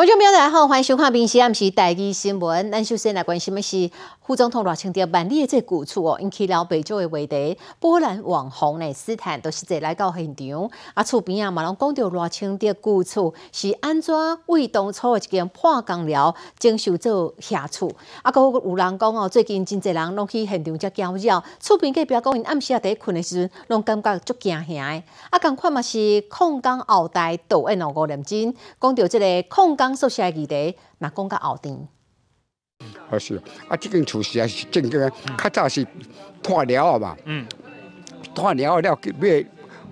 观众朋友大家好，欢迎收看《明时暗时台记新闻》。咱首先来关心的是副总统热清的万里的这古厝哦，引起了北洲的话题。波兰网红呢斯坦都是坐来到现场，啊，厝边啊嘛拢讲到热清的古厝是安怎为当初的一间破工寮征收做下厝。啊，个有人讲哦，最近真侪人拢去现场遮交扰，厝边隔壁讲因暗时啊伫困的时阵，拢感觉足惊吓的。啊，共款嘛是控工后代导演哦，吴念真讲到这个控工。宿舍议题，那讲到后庭。好是，啊，这间厝是是正经，较早是破了嘛，嗯，破了了，买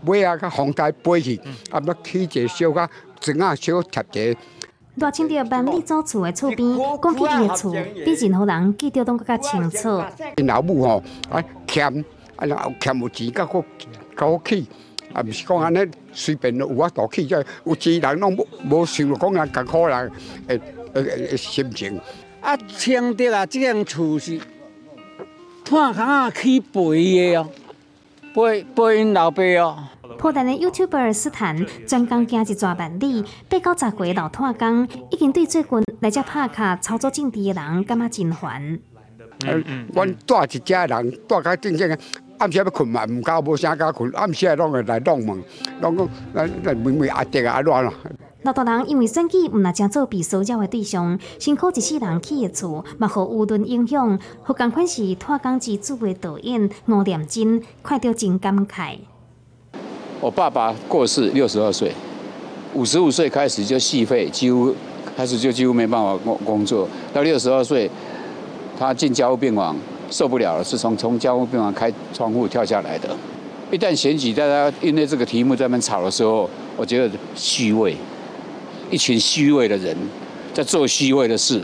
买啊个红台背去，啊，要起一个小个砖啊小贴一个。大清着万里租厝的厝边，讲起伊的厝，比任何人记得拢更加清楚。因老母吼，啊欠，啊然后欠有钱，甲我甲我起。啊，毋是讲安尼随便有法度去，即有钱人拢无无想讲人艰苦人诶诶心情。啊，清德啊，即间厝是炭坑啊起背的哦，背背因老爸哦。破蛋的 YouTuber 斯坦专工行一抓万里，八九十岁老炭工，已经对最近来遮拍卡操作政治的人感觉真烦。嗯嗯，阮带一家人带较正正。暗时要困嘛，唔敢无啥敢困。暗时拢会来弄门，拢讲咱咱问问阿爹阿乱咯。老大人因为选举唔那正做被骚扰的对象，辛苦一世人起的厝，嘛互舆论影响。互共款是拓工之主的导演吴念真，看到真感慨。我爸爸过世六十二岁，五十五岁开始就戏废，几乎开始就几乎没办法工工作。到六十二岁，他进家务病房。受不了了，是从从家务病房开窗户跳下来的。一旦选举，大家因为这个题目在那边吵的时候，我觉得虚伪，一群虚伪的人在做虚伪的事。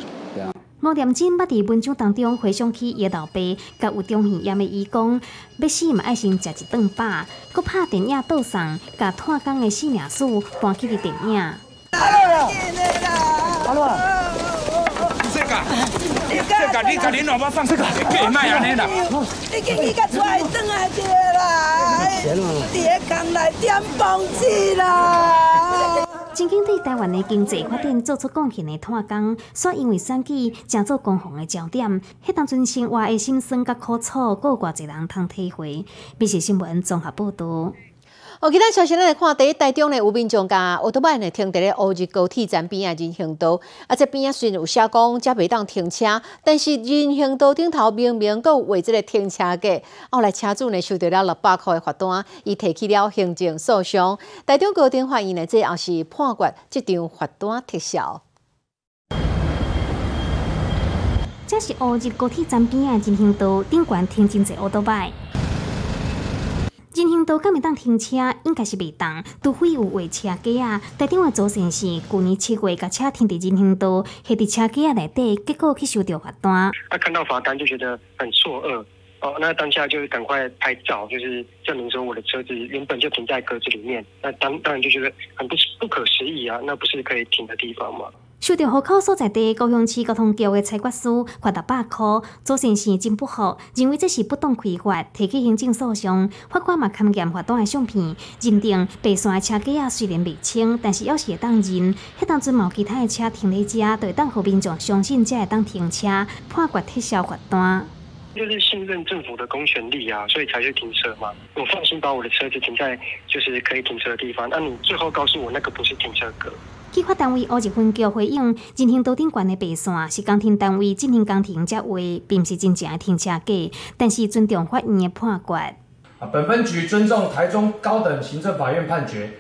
吴念真捌伫文章当中回想起伊老爸，甲有中戏演的伊讲，要死嘛爱先食一顿饱，佮拍电影倒送，甲炭工的生命史搬去伫电影。这个你甲恁老爸放这个，给卖安尼啦。你今日甲出来转来着啦，伫个江内点房子啦。曾经对台湾的经济发展做出贡献的炭工，却因为选举，成做公红的焦点。迄当阵生活的心酸甲苦楚，有偌济人通体会。美食新闻综合报道。哦，其他消息咱来看，第一台中呢有民众甲奥特曼呢停伫咧乌日高铁站边啊人行道，啊这边啊虽然有写讲遮袂当停车，但是人行道顶头明明有画即个停车格，后来车主呢收到了六百块的罚单，伊提起了行政诉讼。台中高等法院呢，这也是判决即张罚单撤销。这是乌日高铁站边啊人行道顶悬停真侪奥特曼。人行道敢会当停车，应该是袂当，除非有画车架啊。台中的左先生去年七月甲车停伫人行道，下伫车架内底，结果去收到罚单。他看到罚单就觉得很错愕，哦，那当下就赶快拍照，就是证明说我的车子原本就停在格子里面。那当当然就觉得很不不可思议啊，那不是可以停的地方吗？收到户口所在地高雄市交通局的裁决书，罚到百块。周先生真不服，认为这是不当开罚，提起行政诉讼。法官嘛勘验罚单的相片，认定白线的车架虽然未清，但是要是会当认。迄当阵有其他的车停在遮，就会当互民众相信才会当停车，判决撤销罚单。就是信任政府的公权力啊，所以才去停车嘛。我放心把我的车子停在就是可以停车的地方。那你最后告诉我那个不是停车格？计划单位乌日分局回应：人行道顶悬的白线是工程单位进行工程才画，并不是真正的停车格。但是尊重法院的判决。啊，本分局尊重台中高等行政法院判决。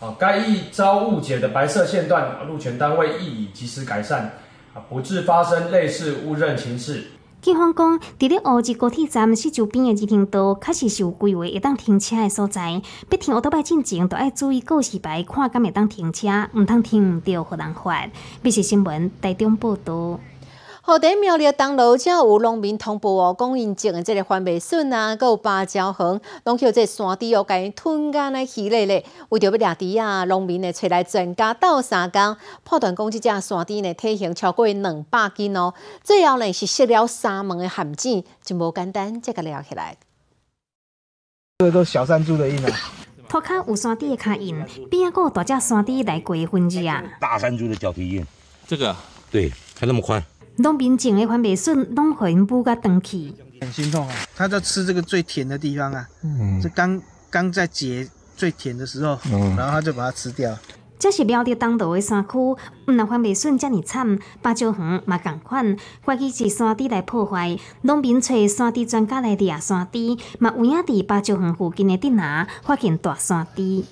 啊，该一遭误解的白色线段，路权单位亦已及时改善，啊，不致发生类似误认情事。警方讲，伫咧乌日高铁站四周边的人行道，确实是有规划会当停车的所在。要停乌托牌进前，都要注意告示牌，看敢会当停车，毋通停毋着，互人罚。必须新闻台中报道。好，第苗栗东路才有农民通报哦，讲因种的这个番麦笋啊，佮有芭蕉园，拢叫这山猪哦，甲因吞干来稀咧咧。为着要掠猪啊，农民呢找来全家斗三工，破断讲即只山猪呢体型超过两百斤哦。最后呢是设了三门的陷阱，就无简单，这个聊起来。这都小山猪的印啊，头壳有山猪的脚印，边啊个有大只山猪来过分子啊。大山猪的脚蹄印。这个对，开那么宽。农民种的番麦笋拢互因补甲断去，很心痛啊！他在吃这个最甜的地方啊，嗯，这刚刚在结最甜的时候，嗯，然后他就把它吃掉。这是苗栗东道的山区，毋但番麦笋遮尔惨，芭蕉园嘛共款，怀疑是山猪来破坏。农民找山猪专家来掠山猪，嘛有影伫芭蕉园附近的地拿发现大山猪。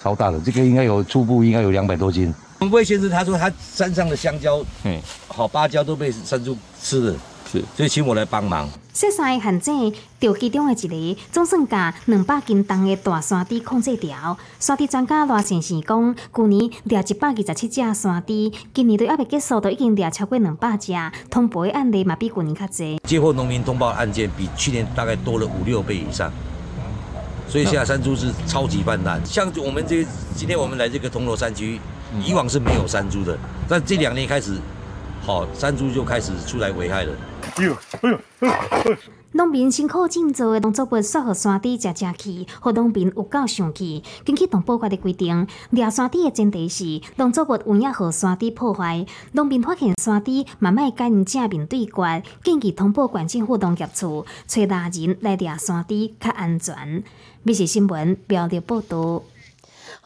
超大的，这个应该有初步应该有两百多斤。魏先生他说他山上的香蕉，嗯，好芭蕉都被山猪吃了，是，所以请我来帮忙。雪山的旱灾，就其中的一个，总算把两百斤重的大山猪控制掉。山猪专家罗先生讲，去年掠一百二十七只山猪，今年都还未结束，都已经掠超过两百只，通报的案例嘛比去年较多。接获农民通报案件比去年大概多了五六倍以上。所以现在山猪是超级泛滥，像我们这今天我们来这个铜锣山区，以往是没有山猪的，但这两年开始，好山猪就开始出来危害了。哎呦，哎呦，哎呦！农民辛苦种植的农作物，煞互山猪食食去，互农民有够生气。根据动保法的规定，掠山猪的前提是农作物有影互山猪破坏。农民发现山猪慢慢甲因正面对决，建议通报管政府农业处，找大人来掠山猪较安全。美食新闻标的报道。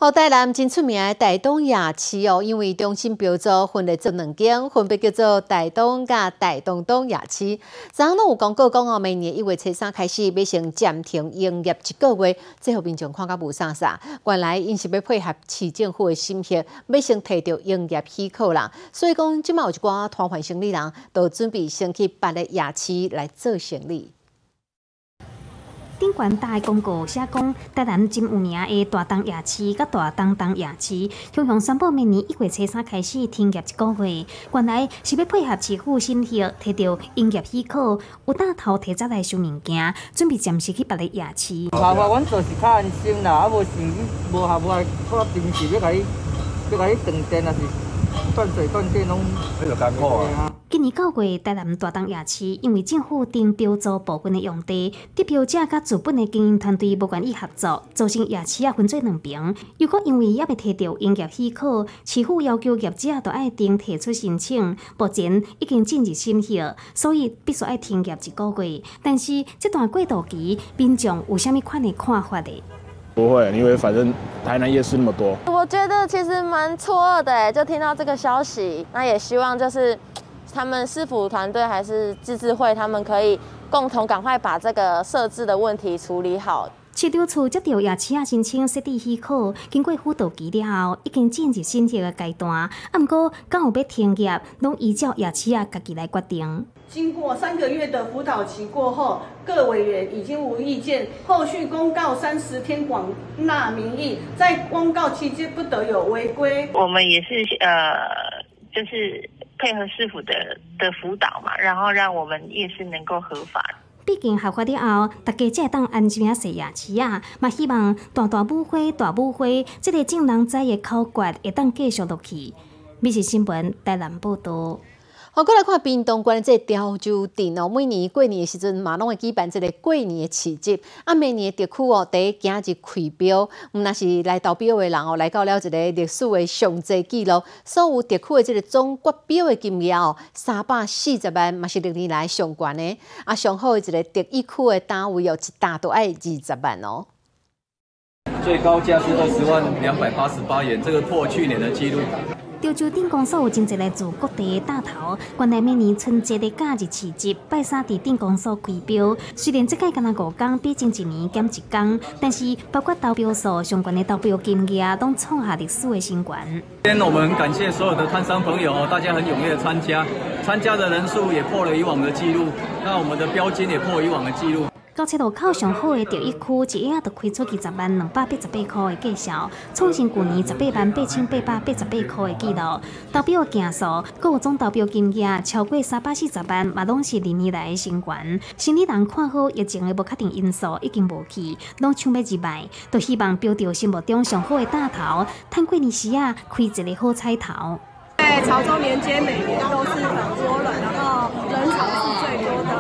好，台南真出名的台东夜市哦，因为中心标做分了做两间，分别叫做台东甲台东东夜市。昨拢有广告讲哦，明年一月初三开始要先暂停营业一个月，最后民众看甲无啥啥。原来因是要配合市政府的审核，要先摕到营业许可啦。所以讲，即卖有一寡团环生理人，都准备先去办个夜市来做生意。顶悬大广告写讲，台南真有名的大东夜市、甲大东东夜市，雄雄宣布明年一月初三开始停业一个月。原来是要配合市府审核，摕到营业许可，有带头提早来收物件，准备暂时去别个夜市。麻烦阮做是较安心啦，啊无是无下无来，我临时要甲你要甲你断电啊是。断水断电拢比较艰苦啊！今年九月，台南大东夜市因为政府定标租部分的用地，得标者甲资本的经营团队无愿意合作，造成夜市啊分做两边。如果因为也未摕到营业许可，市府要求业者都爱定提出申请，目前已经进入审核，所以必须爱停业一个月。但是这段过渡期，民众有虾米款的看法的？不会，因为反正台南夜市那么多。我觉得其实蛮错愕的，就听到这个消息，那也希望就是他们师傅团队还是自治会，他们可以共同赶快把这个设置的问题处理好。市场处接到夜市啊申请设置许可，经过辅导期了后，已经进入审核的阶段。啊，毋过刚有要停业，拢依照夜市啊家己来决定。经过三个月的辅导期过后，各委员已经无意见，后续公告三十天广纳民意，在公告期间不得有违规。我们也是呃，就是配合市府的的辅导嘛，然后让我们夜市能够合法。毕竟合法了后，大家才会当安心啊食牙齿啊，嘛希望大大舞会、大舞会，这个正人仔的口诀会当继续落去。美食新闻台南报道。好，过来看屏东县这潮州镇哦，每年过年的时阵嘛，拢会举办这个过年的市集。啊，每年的地区哦，第一今日开标，毋那是来投标的人哦，来到了一个历史的上济记录，所有地区的这个总国标的金额哦，三百四十万，嘛是历年来上悬的。啊，上好的一个第一区的单位哦，一大都爱二十万哦。最高价是二十万两百八十八元，这个破去年的记录。潮州镇公所有真侪来自各地的大头，原来每年春节的假日市集，拜三伫镇公所开标。虽然这届干那五天，比前一年减一天，但是包括投标数相关的投标金额，都创下历史的新高。今天我们感谢所有的摊商朋友，大家很踊跃的参加，参加的人数也破了以往的记录，那我们的标金也破以往的记录。高七路口上好的第一区，一夜就开出二十万两百八十八块的介绍，创新去年十八万八千八百八十八块的记录。投标的件数，各种投标金额超过三百四十万，嘛拢是历年来的新高。生理人看好疫情的不确定因素已经无去，拢抢要入卖，都希望标到心目中上好的大头，趁过年时啊开一个好彩头。在潮州年间，每年都是很多，人潮是最多的。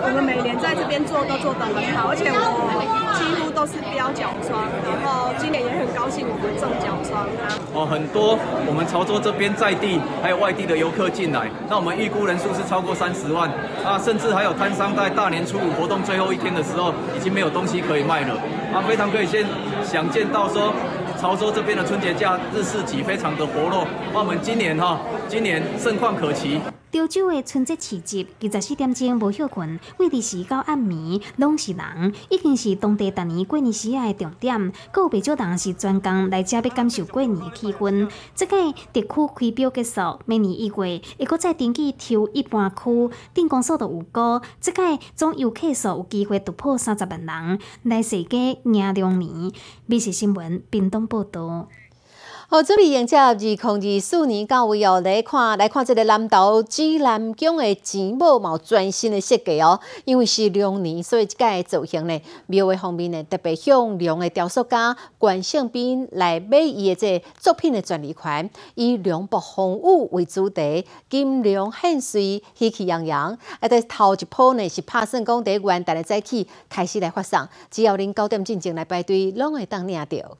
我们每年在这边做都做得很好，而且我几乎。都是标脚霜，然后今年也很高兴我们中角霜啊。哦，很多我们潮州这边在地还有外地的游客进来，那我们预估人数是超过三十万啊，甚至还有摊商在大年初五活动最后一天的时候，已经没有东西可以卖了啊，非常可以先想见到说。潮州这边的春节假日市集非常的活络，那我们今年哈，今年盛况可期。潮州的春节市集，二十四点钟无休困，位置是到暗暝拢是人，已经是当地逐年过年时的重点。有不少人是专工来这要感受过年的气氛。这个特区开标结束，明年一月会搁再登记抽一般区，定公数都有高。这个总游客数有机会突破三十万人，来世界迎龙年。美食新闻，冰冻报道。好，准备迎接二零二四年到位哦，来看来看这个南投指南宫的钱母有全新的设计哦，因为是龙年，所以这个造型呢，庙的方面呢，特别向龙的雕塑家关胜斌来买伊的这作品的专利权，以龙伯凤舞为主题，金龙献水，喜气洋洋。啊，在头一波呢是拍算讲伫元旦的早起开始来发送，只要恁九点进前来排队，拢会当领到。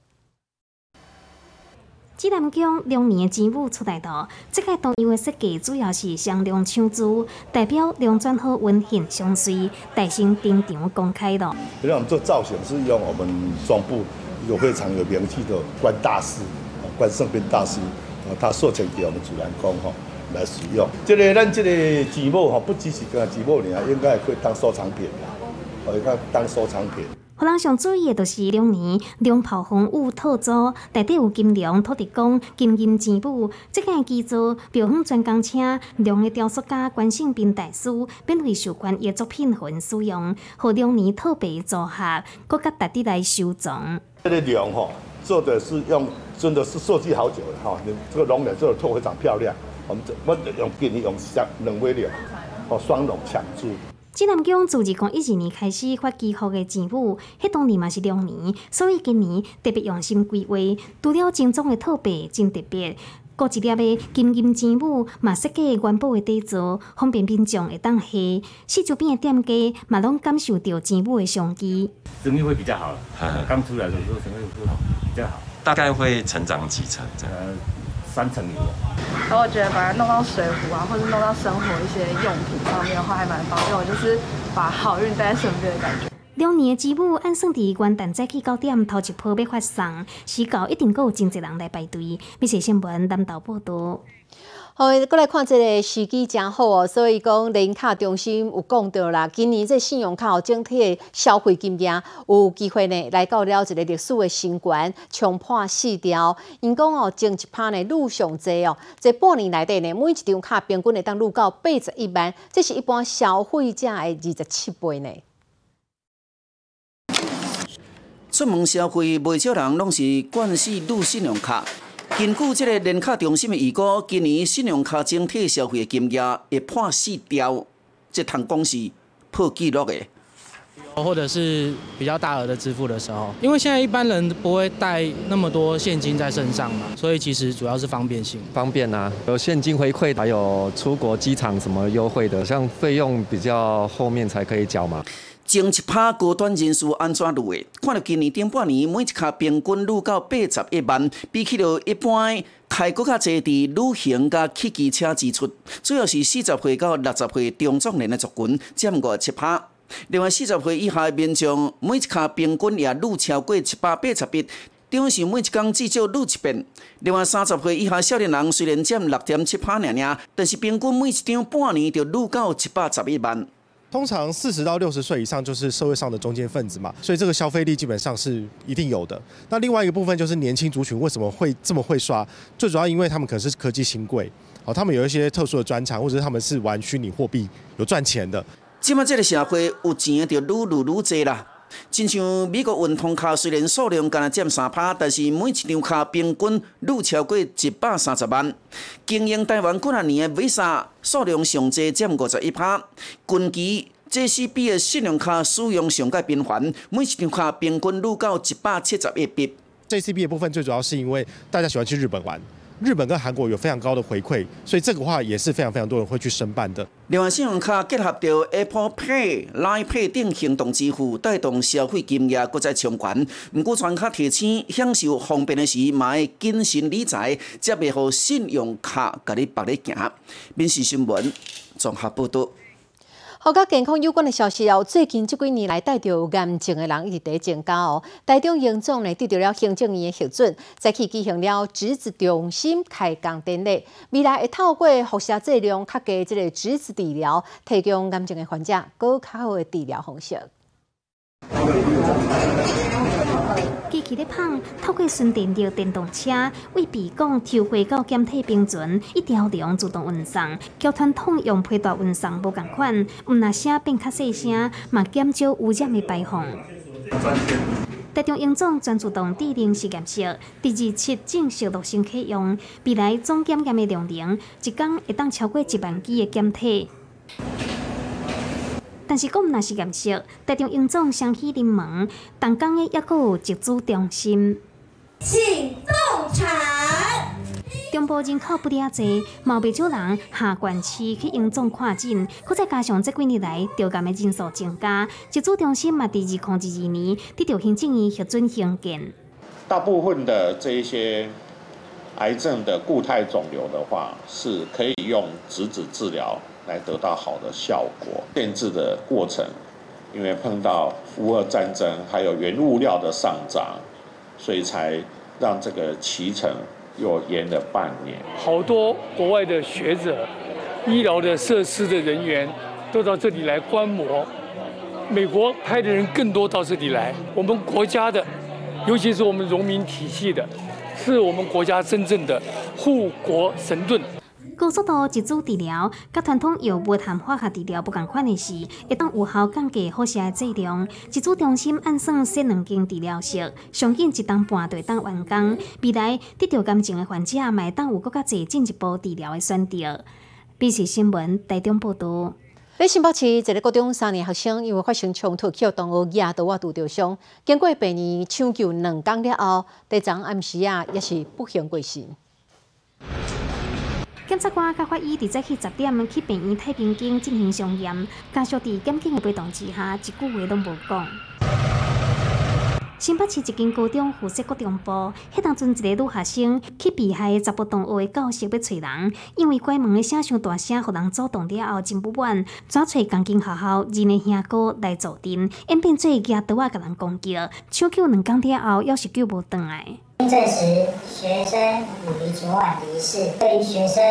指南宫龙年的钱母出来了，这个动样的设计主要是向龙抢珠，代表龙转好温馨相随，大型登场公开的。因为我们做造型是用我们中部一个非常有名气的关大师，关圣斌大师，他授权给我们主南宫哈来使用。这个咱这个钱母哈，不只是个钱母尔，应该可以当收藏品啦，可以当收藏品。互人上注意的，就是两年龙炮风舞套组，内底有金龙、土地公、金银钱母。这个基座表方专工车龙的雕塑家关胜斌大师免费授权伊作品分使用，和两年特别组合，搁甲特地来收藏。这个龙吼做的是用，真的是设计好久了哈。这个龙脸做的特非常漂亮，我们我用给你用双两尾龙，哦双龙抢珠。指南宫自二零一二年开始发寄付的钱物，迄当年嘛是两年，所以今年特别用心规划，除了精装的特别真特别，搁一粒的金银钱物嘛设计元宝的底座，方便民众会当下。四周边的店家嘛拢感受到钱物的商机。生意会比较好，刚出来的时候生意不好，比较好。大概会成长几成？这样？三层楼。然后我觉得把它弄到水壶啊，或者弄到生活一些用品上面的话，还蛮方便。我就是把好运带在身边的感觉。两年的支付按算伫元旦早起九点头一波要发送，时到一定够有真侪人来排队。美食新闻南投报道。好，过来看这个时机真好哦，所以讲零卡中心有讲到啦，今年这信用卡哦整体的消费金额有机会呢来到了一个历史的新关，冲破四条。因讲哦，前一趴呢路上济哦，这半年内底呢，每一张卡平均会当路到八十一万，这是一般消费者的二十七倍呢。出门消费，不少人拢是惯使录信用卡。根据这个联卡中心的预估，今年信用卡整体消费金额会破四兆，这趟讲是破纪录的。或者是比较大额的支付的时候，因为现在一般人不会带那么多现金在身上嘛，所以其实主要是方便性。方便啊，有现金回馈，还有出国机场什么优惠的，像费用比较后面才可以缴嘛。前一趴高端人数安怎入的？看到今年顶半年每一卡平均入到八十一万，比起了一般开国较侪伫旅行甲汽机车支出，主要是四十岁到六十岁中壮年的族群占五七趴。另外四十岁以下的民众每一卡平均也入超过七百八十笔，等于是每一工至少入一遍。另外三十岁以下少年人虽然占六点七趴尔尔，但是平均每一张半年就入到七百十一万。通常四十到六十岁以上就是社会上的中间分子嘛，所以这个消费力基本上是一定有的。那另外一个部分就是年轻族群为什么会这么会刷？最主要因为他们可能是科技新贵，哦，他们有一些特殊的专长，或者是他们是玩虚拟货币有赚钱的。即马这个社会有钱就愈来愈多啦。亲像美国运通卡虽然数量敢若占三趴，但是每一张卡平均愈超过一百三十万。经营台湾几啊年的 Visa 数量上济占五十一趴。近期 JCB 的信用卡使用上界频繁，每一张卡平均愈到一百七十一笔。JCB 的部分最主要是因为大家喜欢去日本玩，日本跟韩国有非常高的回馈，所以这个话也是非常非常多人会去申办的。另外，信用卡结合着 Apple Pay、Line Pay 等行动支付，带动消费金额搁再冲悬。唔过，全卡提醒享受方便的时，嘛要谨慎理财，才袂好信用卡甲你白咧行。民事新闻综合报道。好，甲健康有关的消息哦。最近这几年来，带着癌症的人一直在增加哦。台中营总呢得到了行政院的核准，再去举行了质子中心开工典礼。未来会透过辐射剂量较低这个质子治疗，提供癌症的患者更较好的治疗方式。机器咧胖，透过顺电着电动车为鼻孔抽回到检体平准，一条龙自动运送。交传统用配搭运送无共款，毋那声变较细声，嘛减少污染的排放。台中英总全自动智能实验室第二七正式落成启用，未来总检验的量能一工会当超过一万支的检体。但是，讲那是验室，台中英总双喜临门，同工的也阁有集资中心。请动产。中部人口不遐济，毛未少人下关市去英总看诊，可再加上这几年来调监的人数增加，集资中心嘛，第二零二二年得到行政院核准兴建。大部分的这一些癌症的固态肿瘤的话，是可以用质子治疗。来得到好的效果。限制的过程，因为碰到乌俄战争，还有原物料的上涨，所以才让这个脐程又延了半年。好多国外的学者、医疗的设施的人员都到这里来观摩。美国派的人更多到这里来。我们国家的，尤其是我们农民体系的，是我们国家真正的护国神盾。高速度集组治疗，甲传统药物含化学治疗不共款的是，会当有效降低辐射的剂量。集组中心按算四两间治疗室，上紧一当半对当完工。未来得到癌症的患者，会当有更加侪进一步治疗的选择。B 市新闻台中报道。在新北市一个高中三年学生因为发生冲突，去同学压到我拄着伤，经过病院抢救两工了后，第昨暗时啊也是不幸过世。检察官甲法医伫早起十点去病院太平间进行伤验，家属伫检警的陪同之下，一句话拢无讲。新北市一间高中附设高中部，迄当阵一个女学生去被害查甫同学的教室要找人，因为关门的声伤大声，互人阻挡了后真不满，抓找钢筋学校二年兄哥来助阵，演变做举刀啊，甲人攻击，抢救两工了后，要是救无回来。经证实，学生五离昨晚离世。对于学生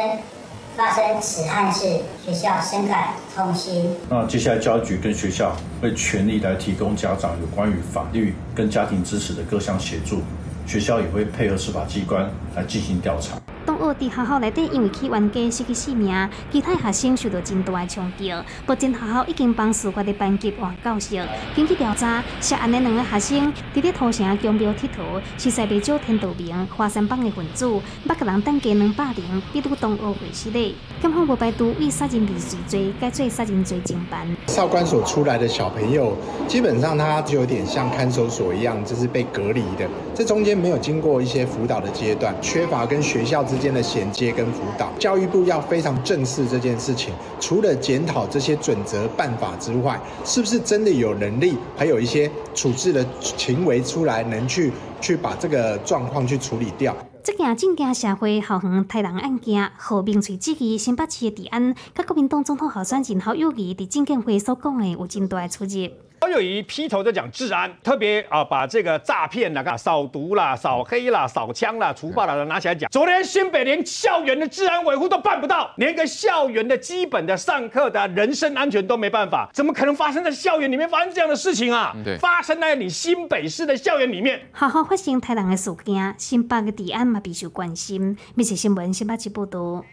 发生此案事，学校深感痛心。那接下来教育局跟学校会全力来提供家长有关于法律跟家庭支持的各项协助，学校也会配合司法机关来进行调查。同学伫学校内底因为去冤家失去性命，其他学生受到真大的冲击。目前学校已经帮事发的班级换教室。根据调查，涉案的两个学生伫咧土城江庙铁佗，是西北州天道明华山帮的分子，捌个人等价两百零，比拄同学会失礼。检方无排除为杀人未遂罪，改做杀人罪经办。少管所出来的小朋友，基本上他就有点像看守所一样，就是被隔离的。这中间没有经过一些辅导的阶段，缺乏跟学校之。间的衔接跟辅导，教育部要非常正视这件事情。除了检讨这些准则办法之外，是不是真的有能力，还有一些处置的行为出来，能去去把这个状况去处理掉？这件正惊社会浩横太人案件，和明翠之己新北市的治安，甲国民党总统候选人侯友谊伫证监会所讲的有真大出入。侯友谊劈头就讲治安，特别啊把这个诈骗啦、扫毒啦、扫黑啦、扫枪啦、除暴啦拿起来讲。昨天新北连校园的治安维护都办不到，连个校园的基本的上课的人身安全都没办法，怎么可能发生在校园里面发生这样的事情啊？对，发生在你新北市的校园里面。好好发生太人的事件，新北的治安嘛必须关心。密切新闻，新北市报道。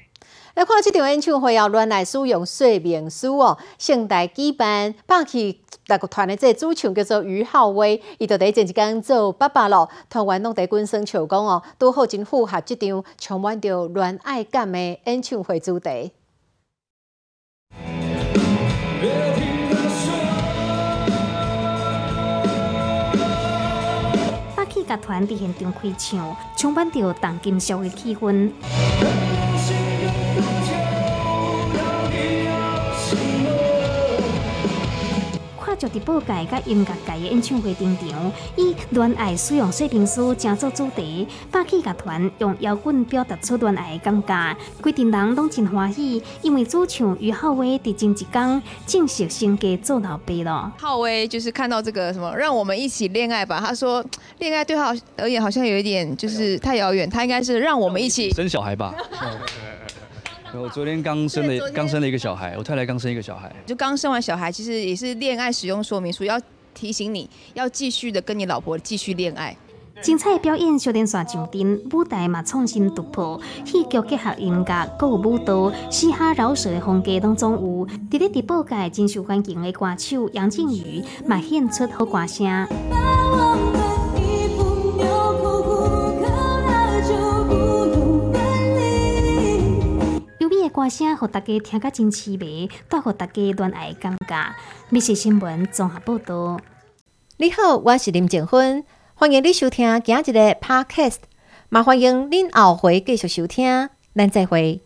来看这场演唱会哦，原来使用说明书哦，盛大举办，霸气大个团的这主唱叫做于浩威，伊就第前一天做爸爸咯，团员拢在军声唱讲哦，拄好真符合这场充满着恋爱感的演唱会主题。乐团伫现场开唱，充满着动金属的气氛。看着伫报界甲音乐界的演唱会登场，以恋爱使用说明书正做主题，霸气乐团用摇滚表达出恋爱的感觉，规阵人拢真欢喜，因为主唱于浩威伫前一天正式升格做老爸了。浩威就是看到这个什么，让我们一起恋爱吧。他说，恋爱对他而言好像有一点就是太遥远，他应该是让我们一起生小孩吧。我昨天刚生了刚生了一个小孩，我太太刚生一个小孩，就刚生完小孩，其实也是恋爱使用说明书，要提醒你要继续的跟你老婆继续恋爱。精彩的表演，小点线上阵，舞台嘛创新突破，戏剧结合音乐，各有舞蹈，嘻哈饶舌的风格当中有。伫咧直播界真受欢迎的歌手杨靖宇，嘛献出好歌声。歌声，互大家听甲真凄美，带互大家恋爱感觉。密实新闻综合报道。你好，我是林静芬，欢迎你收听今日的 Podcast，也欢迎您后回继续收听，咱再会。